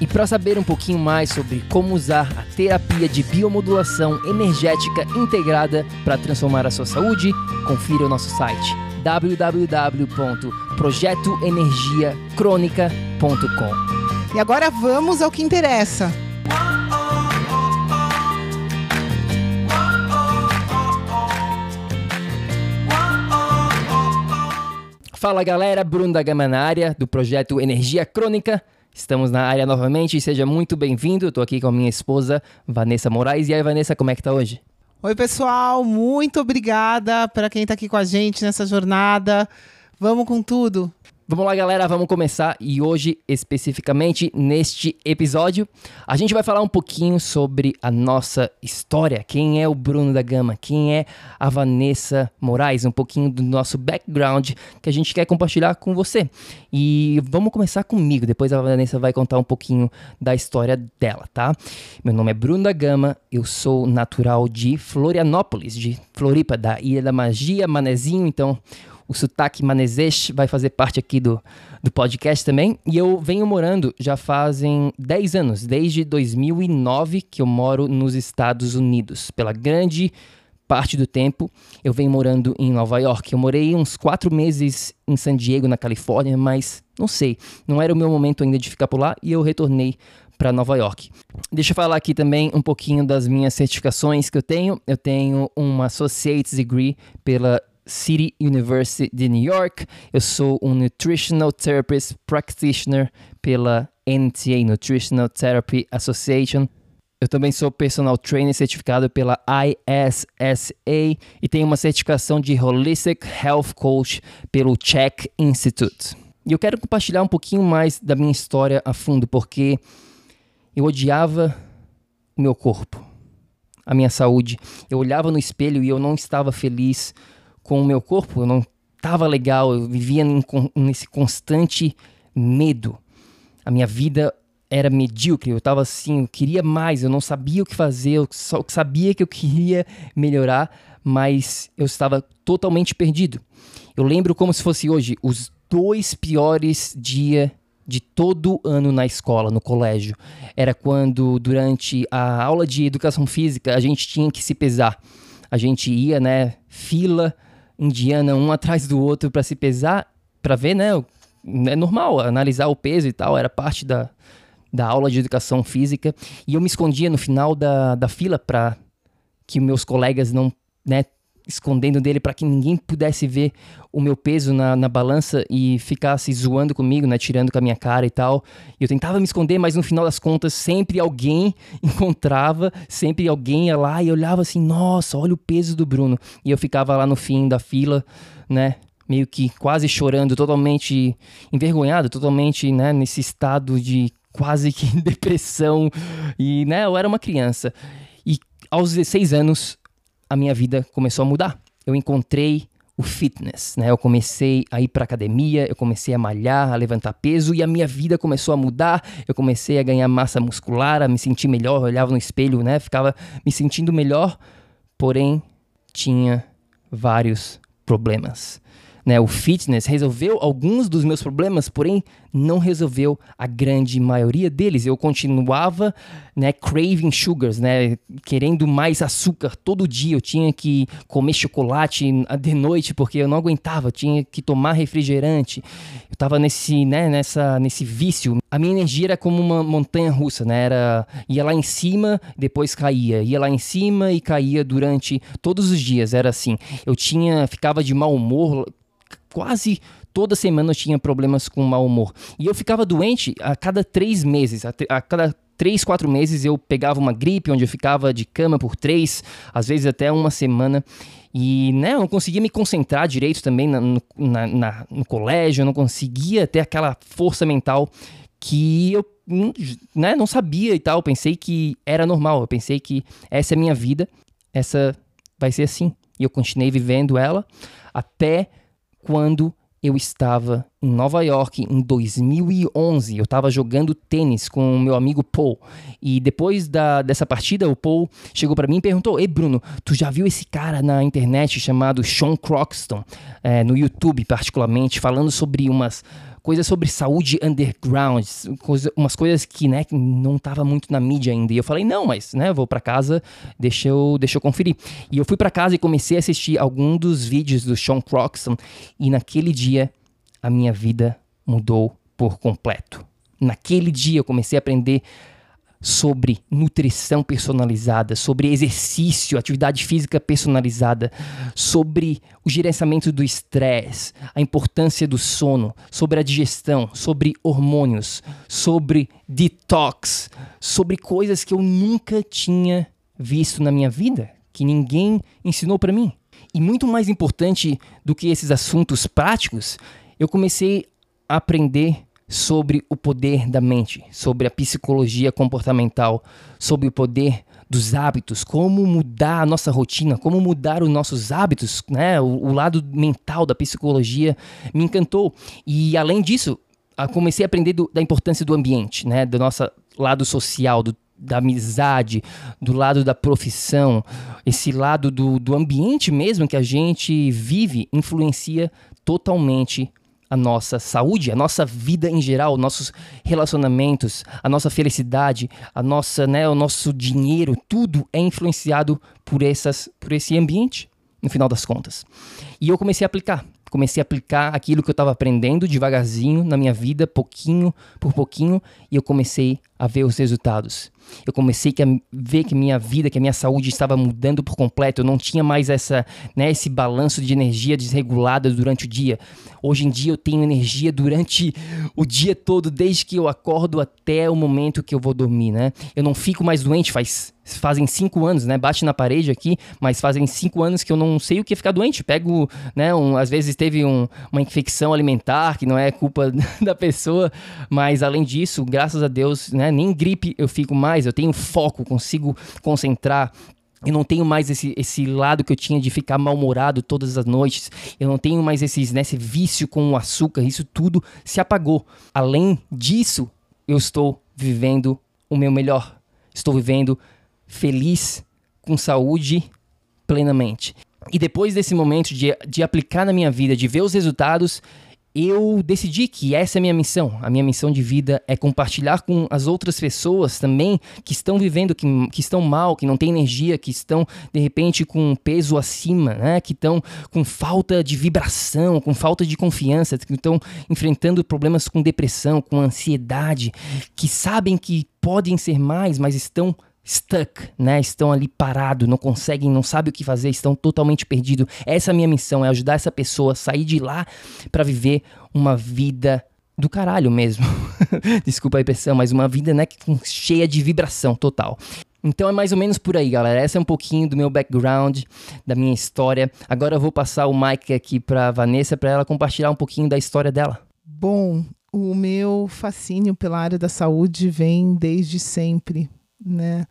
E para saber um pouquinho mais sobre como usar a terapia de biomodulação energética integrada para transformar a sua saúde, confira o nosso site www.projetoenergiacronica.com. E agora vamos ao que interessa. Fala galera, Bruno da Gama do projeto Energia Crônica. Estamos na área novamente, seja muito bem-vindo. Estou aqui com a minha esposa, Vanessa Moraes. E aí, Vanessa, como é que tá hoje? Oi, pessoal, muito obrigada para quem está aqui com a gente nessa jornada. Vamos com tudo. Vamos lá, galera, vamos começar. E hoje, especificamente neste episódio, a gente vai falar um pouquinho sobre a nossa história. Quem é o Bruno da Gama? Quem é a Vanessa Moraes? Um pouquinho do nosso background que a gente quer compartilhar com você. E vamos começar comigo. Depois a Vanessa vai contar um pouquinho da história dela, tá? Meu nome é Bruno da Gama, eu sou natural de Florianópolis, de Floripa, da Ilha da Magia, Manezinho. Então o sotaque manezesh vai fazer parte aqui do, do podcast também. E eu venho morando já fazem 10 anos, desde 2009 que eu moro nos Estados Unidos. Pela grande parte do tempo eu venho morando em Nova York. Eu morei uns quatro meses em San Diego, na Califórnia, mas não sei, não era o meu momento ainda de ficar por lá e eu retornei para Nova York. Deixa eu falar aqui também um pouquinho das minhas certificações que eu tenho. Eu tenho uma Associate's Degree pela City University de New York. Eu sou um Nutritional Therapist Practitioner pela NTA Nutritional Therapy Association. Eu também sou personal trainer certificado pela ISSA e tenho uma certificação de Holistic Health Coach pelo Czech Institute. E eu quero compartilhar um pouquinho mais da minha história a fundo, porque eu odiava o meu corpo, a minha saúde. Eu olhava no espelho e eu não estava feliz com o meu corpo, eu não estava legal, eu vivia nesse constante medo. A minha vida era medíocre, eu estava assim, eu queria mais, eu não sabia o que fazer, eu só sabia que eu queria melhorar, mas eu estava totalmente perdido. Eu lembro como se fosse hoje os dois piores dias de todo ano na escola, no colégio. Era quando, durante a aula de educação física, a gente tinha que se pesar. A gente ia, né, fila indiana um atrás do outro para se pesar, para ver, né? É normal analisar o peso e tal, era parte da, da aula de educação física. E eu me escondia no final da, da fila para que meus colegas não, né, escondendo dele para que ninguém pudesse ver o meu peso na, na balança e ficasse zoando comigo, né, tirando com a minha cara e tal. Eu tentava me esconder, mas no final das contas sempre alguém encontrava, sempre alguém ia lá e olhava assim, nossa, olha o peso do Bruno. E eu ficava lá no fim da fila, né, meio que quase chorando, totalmente envergonhado, totalmente, né, nesse estado de quase que depressão. E, né, eu era uma criança. E aos 16 anos a minha vida começou a mudar. Eu encontrei o fitness, né? Eu comecei a ir para academia, eu comecei a malhar, a levantar peso e a minha vida começou a mudar. Eu comecei a ganhar massa muscular, a me sentir melhor, eu olhava no espelho, né? Ficava me sentindo melhor, porém tinha vários problemas. Né, o fitness resolveu alguns dos meus problemas, porém não resolveu a grande maioria deles. Eu continuava, né, craving sugars, né, querendo mais açúcar todo dia. Eu tinha que comer chocolate de noite porque eu não aguentava, eu tinha que tomar refrigerante. Eu tava nesse, né, nessa, nesse vício. A minha energia era como uma montanha russa, né? Era ia lá em cima, depois caía, ia lá em cima e caía durante todos os dias. Era assim. Eu tinha, ficava de mau humor quase toda semana eu tinha problemas com mau humor. E eu ficava doente a cada três meses. A, a, cada três, quatro meses eu pegava uma gripe, onde eu ficava de cama por três, às vezes até uma semana. E né, eu não conseguia me concentrar direito também na, no, na, na, no colégio, eu não conseguia ter aquela força mental que eu né, não sabia e tal. Eu pensei que era normal, eu pensei que essa é a minha vida, essa vai ser assim. E eu continuei vivendo ela até quando eu estava em Nova York em 2011. Eu estava jogando tênis com o meu amigo Paul. E depois da, dessa partida, o Paul chegou para mim e perguntou: Ei, Bruno, tu já viu esse cara na internet chamado Sean Croxton, é, no YouTube particularmente, falando sobre umas coisas sobre saúde underground, coisa, umas coisas que, né, que não tava muito na mídia ainda. E eu falei, não, mas, né, vou para casa, deixa eu, deixa eu conferir. E eu fui para casa e comecei a assistir algum dos vídeos do Sean Croxton e naquele dia a minha vida mudou por completo. Naquele dia eu comecei a aprender sobre nutrição personalizada, sobre exercício, atividade física personalizada, sobre o gerenciamento do estresse, a importância do sono, sobre a digestão, sobre hormônios, sobre detox, sobre coisas que eu nunca tinha visto na minha vida, que ninguém ensinou para mim. E muito mais importante do que esses assuntos práticos, eu comecei a aprender sobre o poder da mente, sobre a psicologia comportamental, sobre o poder dos hábitos, como mudar a nossa rotina, como mudar os nossos hábitos, né? O, o lado mental da psicologia me encantou. E além disso, comecei a aprender do, da importância do ambiente, né? Do nosso lado social, do, da amizade, do lado da profissão, esse lado do, do ambiente mesmo que a gente vive influencia totalmente a nossa saúde, a nossa vida em geral, nossos relacionamentos, a nossa felicidade, a nossa, né, o nosso dinheiro, tudo é influenciado por essas, por esse ambiente, no final das contas. E eu comecei a aplicar, comecei a aplicar aquilo que eu estava aprendendo devagarzinho na minha vida, pouquinho por pouquinho, e eu comecei a ver os resultados. Eu comecei a ver que minha vida, que a minha saúde estava mudando por completo. Eu não tinha mais essa, né, esse balanço de energia desregulada durante o dia. Hoje em dia eu tenho energia durante o dia todo, desde que eu acordo até o momento que eu vou dormir, né? Eu não fico mais doente faz fazem cinco anos, né? Bate na parede aqui, mas fazem cinco anos que eu não sei o que é ficar doente. Pego, né? Um, às vezes teve um, uma infecção alimentar que não é culpa da pessoa, mas além disso, graças a Deus, né? Nem gripe eu fico mais, eu tenho foco, consigo concentrar. Eu não tenho mais esse, esse lado que eu tinha de ficar mal-humorado todas as noites. Eu não tenho mais esses, né, esse vício com o açúcar. Isso tudo se apagou. Além disso, eu estou vivendo o meu melhor. Estou vivendo feliz, com saúde, plenamente. E depois desse momento de, de aplicar na minha vida, de ver os resultados, eu decidi que essa é a minha missão. A minha missão de vida é compartilhar com as outras pessoas também que estão vivendo, que, que estão mal, que não têm energia, que estão de repente com peso acima, né? que estão com falta de vibração, com falta de confiança, que estão enfrentando problemas com depressão, com ansiedade, que sabem que podem ser mais, mas estão stuck, né? Estão ali parados, não conseguem, não sabem o que fazer, estão totalmente perdidos. Essa é a minha missão, é ajudar essa pessoa a sair de lá para viver uma vida do caralho mesmo. Desculpa a impressão, mas uma vida, né, cheia de vibração total. Então é mais ou menos por aí, galera. Essa é um pouquinho do meu background, da minha história. Agora eu vou passar o mic aqui para Vanessa para ela compartilhar um pouquinho da história dela. Bom, o meu fascínio pela área da saúde vem desde sempre né?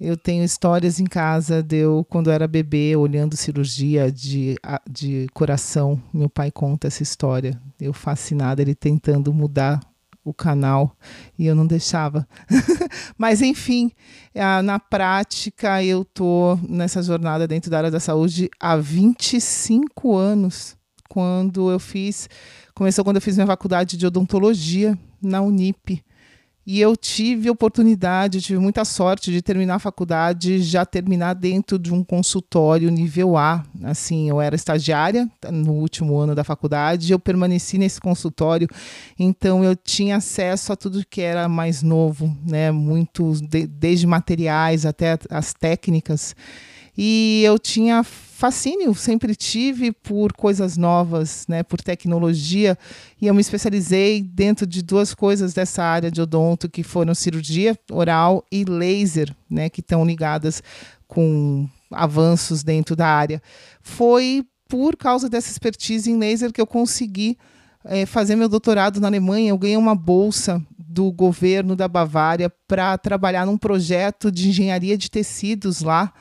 Eu tenho histórias em casa de eu, quando era bebê, olhando cirurgia de, de coração. Meu pai conta essa história. Eu fascinada, ele tentando mudar o canal e eu não deixava. Mas, enfim, na prática, eu tô nessa jornada dentro da área da saúde há 25 anos quando eu fiz, começou quando eu fiz minha faculdade de odontologia na Unip. E eu tive oportunidade, tive muita sorte de terminar a faculdade, já terminar dentro de um consultório nível A. Assim, eu era estagiária no último ano da faculdade, eu permaneci nesse consultório, então eu tinha acesso a tudo que era mais novo, né? Muito, de, desde materiais até as técnicas. E eu tinha fascínio, sempre tive por coisas novas, né, por tecnologia, e eu me especializei dentro de duas coisas dessa área de odonto, que foram cirurgia oral e laser, né, que estão ligadas com avanços dentro da área. Foi por causa dessa expertise em laser que eu consegui é, fazer meu doutorado na Alemanha. Eu ganhei uma bolsa do governo da Bavária para trabalhar num projeto de engenharia de tecidos lá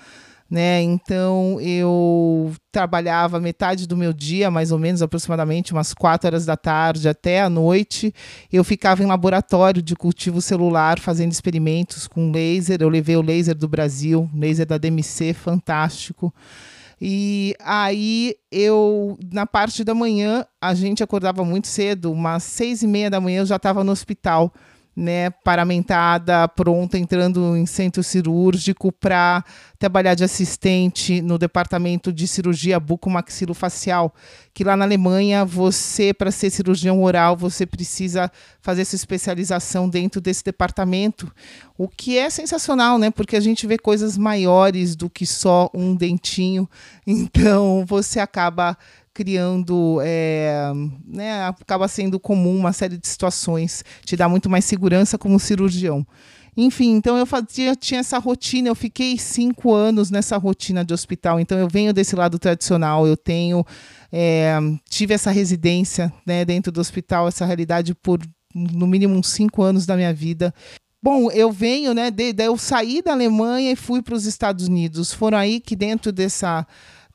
né? Então eu trabalhava metade do meu dia, mais ou menos, aproximadamente umas quatro horas da tarde até a noite. Eu ficava em laboratório de cultivo celular fazendo experimentos com laser. Eu levei o laser do Brasil, laser da DMC, fantástico. E aí eu, na parte da manhã, a gente acordava muito cedo, umas seis e meia da manhã eu já estava no hospital né, paramentada, pronta, entrando em centro cirúrgico para trabalhar de assistente no departamento de cirurgia bucomaxilofacial, que lá na Alemanha você, para ser cirurgião oral, você precisa fazer essa especialização dentro desse departamento, o que é sensacional, né, porque a gente vê coisas maiores do que só um dentinho, então você acaba criando, é, né, acaba sendo comum uma série de situações, te dá muito mais segurança como cirurgião. Enfim, então eu fazia, tinha essa rotina, eu fiquei cinco anos nessa rotina de hospital, então eu venho desse lado tradicional, eu tenho, é, tive essa residência né, dentro do hospital, essa realidade por no mínimo uns cinco anos da minha vida. Bom, eu venho, né? De, de, eu saí da Alemanha e fui para os Estados Unidos. Foram aí que dentro dessa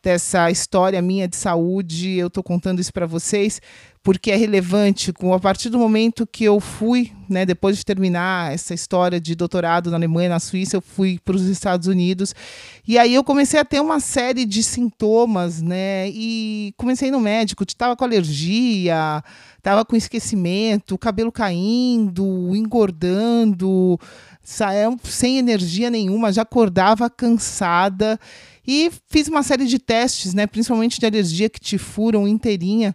dessa história minha de saúde. Eu estou contando isso para vocês porque é relevante. A partir do momento que eu fui, né, depois de terminar essa história de doutorado na Alemanha, na Suíça, eu fui para os Estados Unidos. E aí eu comecei a ter uma série de sintomas, né? E comecei no médico, estava com alergia, estava com esquecimento, cabelo caindo, engordando, sem energia nenhuma, já acordava cansada. E fiz uma série de testes, né, principalmente de alergia que te furam inteirinha.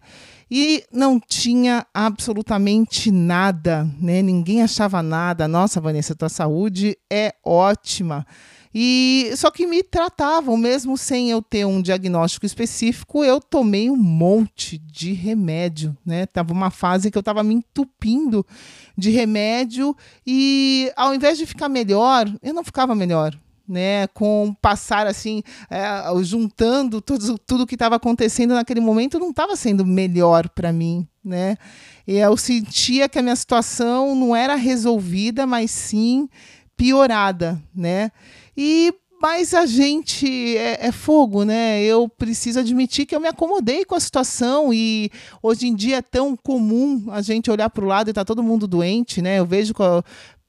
E não tinha absolutamente nada, né? Ninguém achava nada. Nossa, Vanessa, tua saúde é ótima. E só que me tratavam, mesmo sem eu ter um diagnóstico específico, eu tomei um monte de remédio, né? Tava uma fase que eu estava me entupindo de remédio e ao invés de ficar melhor, eu não ficava melhor né, com passar assim, é, juntando tudo, tudo que estava acontecendo naquele momento, não estava sendo melhor para mim, né? E eu sentia que a minha situação não era resolvida, mas sim piorada, né? E mas a gente é, é, fogo, né? Eu preciso admitir que eu me acomodei com a situação e hoje em dia é tão comum a gente olhar para o lado e tá todo mundo doente, né? Eu vejo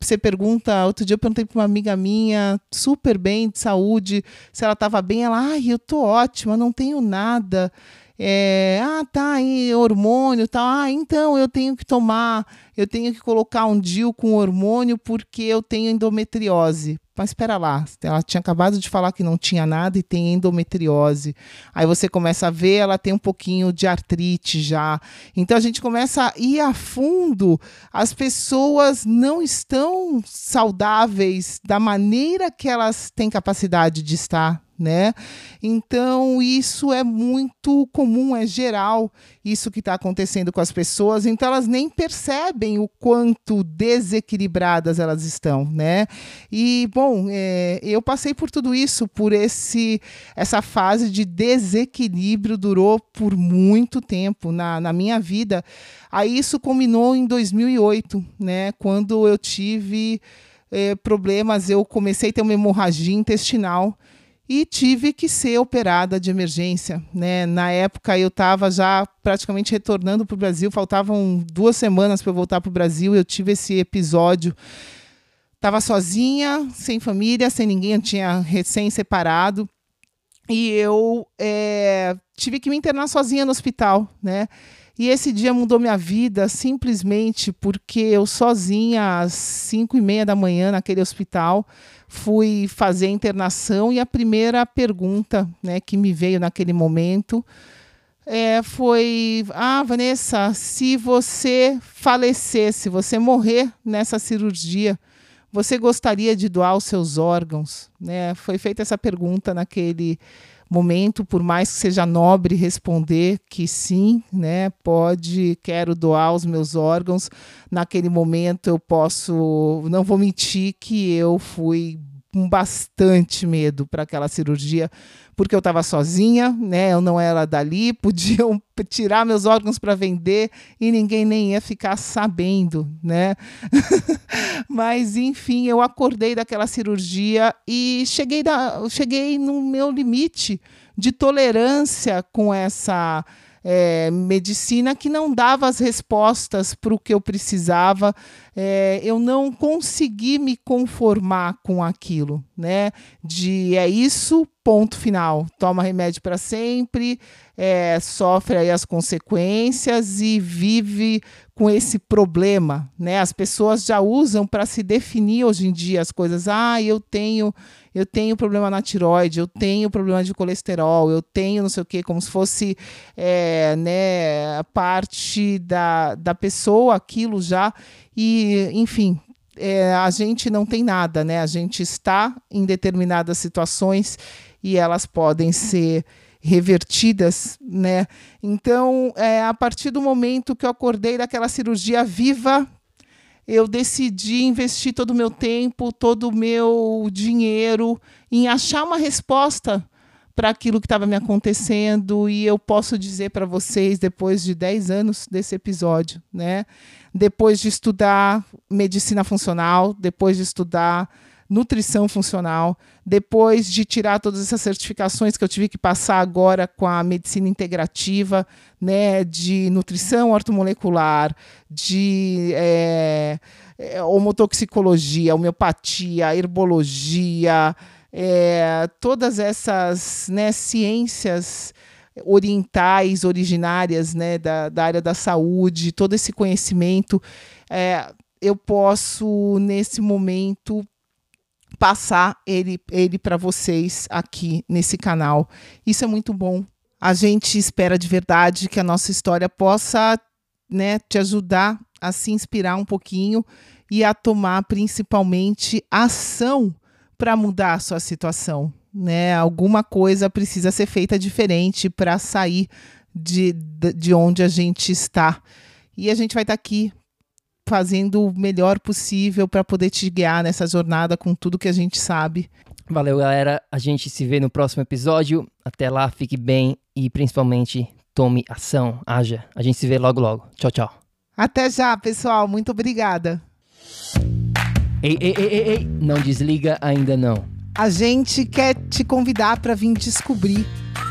você pergunta, outro dia eu perguntei para uma amiga minha, super bem de saúde, se ela estava bem, ela, ai, eu tô ótima, não tenho nada. É, ah, tá, aí hormônio, tal. Ah, então eu tenho que tomar, eu tenho que colocar um DIU com hormônio porque eu tenho endometriose. Mas espera lá, ela tinha acabado de falar que não tinha nada e tem endometriose. Aí você começa a ver, ela tem um pouquinho de artrite já. Então a gente começa a ir a fundo. As pessoas não estão saudáveis da maneira que elas têm capacidade de estar né? Então, isso é muito comum, é geral, isso que está acontecendo com as pessoas, então elas nem percebem o quanto desequilibradas elas estão, né? E, bom, é, eu passei por tudo isso, por esse essa fase de desequilíbrio durou por muito tempo na, na minha vida. Aí isso culminou em 2008, né? Quando eu tive é, problemas, eu comecei a ter uma hemorragia intestinal, e tive que ser operada de emergência. Né? Na época eu estava já praticamente retornando para o Brasil, faltavam duas semanas para eu voltar para o Brasil. Eu tive esse episódio. Estava sozinha, sem família, sem ninguém, eu tinha recém-separado. e eu é, tive que me internar sozinha no hospital, né? E esse dia mudou minha vida simplesmente porque eu sozinha às cinco e meia da manhã naquele hospital fui fazer a internação e a primeira pergunta, né, que me veio naquele momento é, foi: Ah, Vanessa, se você falecer, se você morrer nessa cirurgia, você gostaria de doar os seus órgãos? Né? Foi feita essa pergunta naquele momento, por mais que seja nobre responder que sim, né, pode, quero doar os meus órgãos. Naquele momento eu posso, não vou mentir que eu fui com bastante medo para aquela cirurgia, porque eu estava sozinha, né? Eu não era dali, podiam tirar meus órgãos para vender e ninguém nem ia ficar sabendo, né? Mas enfim, eu acordei daquela cirurgia e cheguei, da, cheguei no meu limite de tolerância com essa é, medicina que não dava as respostas para o que eu precisava. É, eu não consegui me conformar com aquilo, né? De é isso, ponto final. Toma remédio para sempre, é, sofre aí as consequências e vive com esse problema, né? As pessoas já usam para se definir hoje em dia as coisas. Ah, eu tenho, eu tenho problema na tiroide, eu tenho problema de colesterol, eu tenho não sei o que, como se fosse é, né, parte da, da pessoa aquilo já. E, enfim, é, a gente não tem nada, né? A gente está em determinadas situações e elas podem ser revertidas, né? Então, é, a partir do momento que eu acordei daquela cirurgia viva, eu decidi investir todo o meu tempo, todo o meu dinheiro em achar uma resposta para aquilo que estava me acontecendo e eu posso dizer para vocês depois de 10 anos desse episódio, né? Depois de estudar medicina funcional, depois de estudar nutrição funcional, depois de tirar todas essas certificações que eu tive que passar agora com a medicina integrativa, né, de nutrição ortomolecular, de é, é, homotoxicologia, homeopatia, herbologia, é, todas essas né, ciências orientais, originárias né, da, da área da saúde, todo esse conhecimento, é, eu posso, nesse momento, passar ele, ele para vocês aqui nesse canal. Isso é muito bom. A gente espera de verdade que a nossa história possa né, te ajudar a se inspirar um pouquinho e a tomar principalmente ação para mudar a sua situação. Né? Alguma coisa precisa ser feita diferente para sair de, de onde a gente está. E a gente vai estar tá aqui fazendo o melhor possível para poder te guiar nessa jornada com tudo que a gente sabe. Valeu, galera. A gente se vê no próximo episódio. Até lá, fique bem e principalmente tome ação, haja. A gente se vê logo logo. Tchau, tchau. Até já, pessoal. Muito obrigada. Ei, ei, ei, ei, ei. não desliga ainda não. A gente quer te convidar para vir descobrir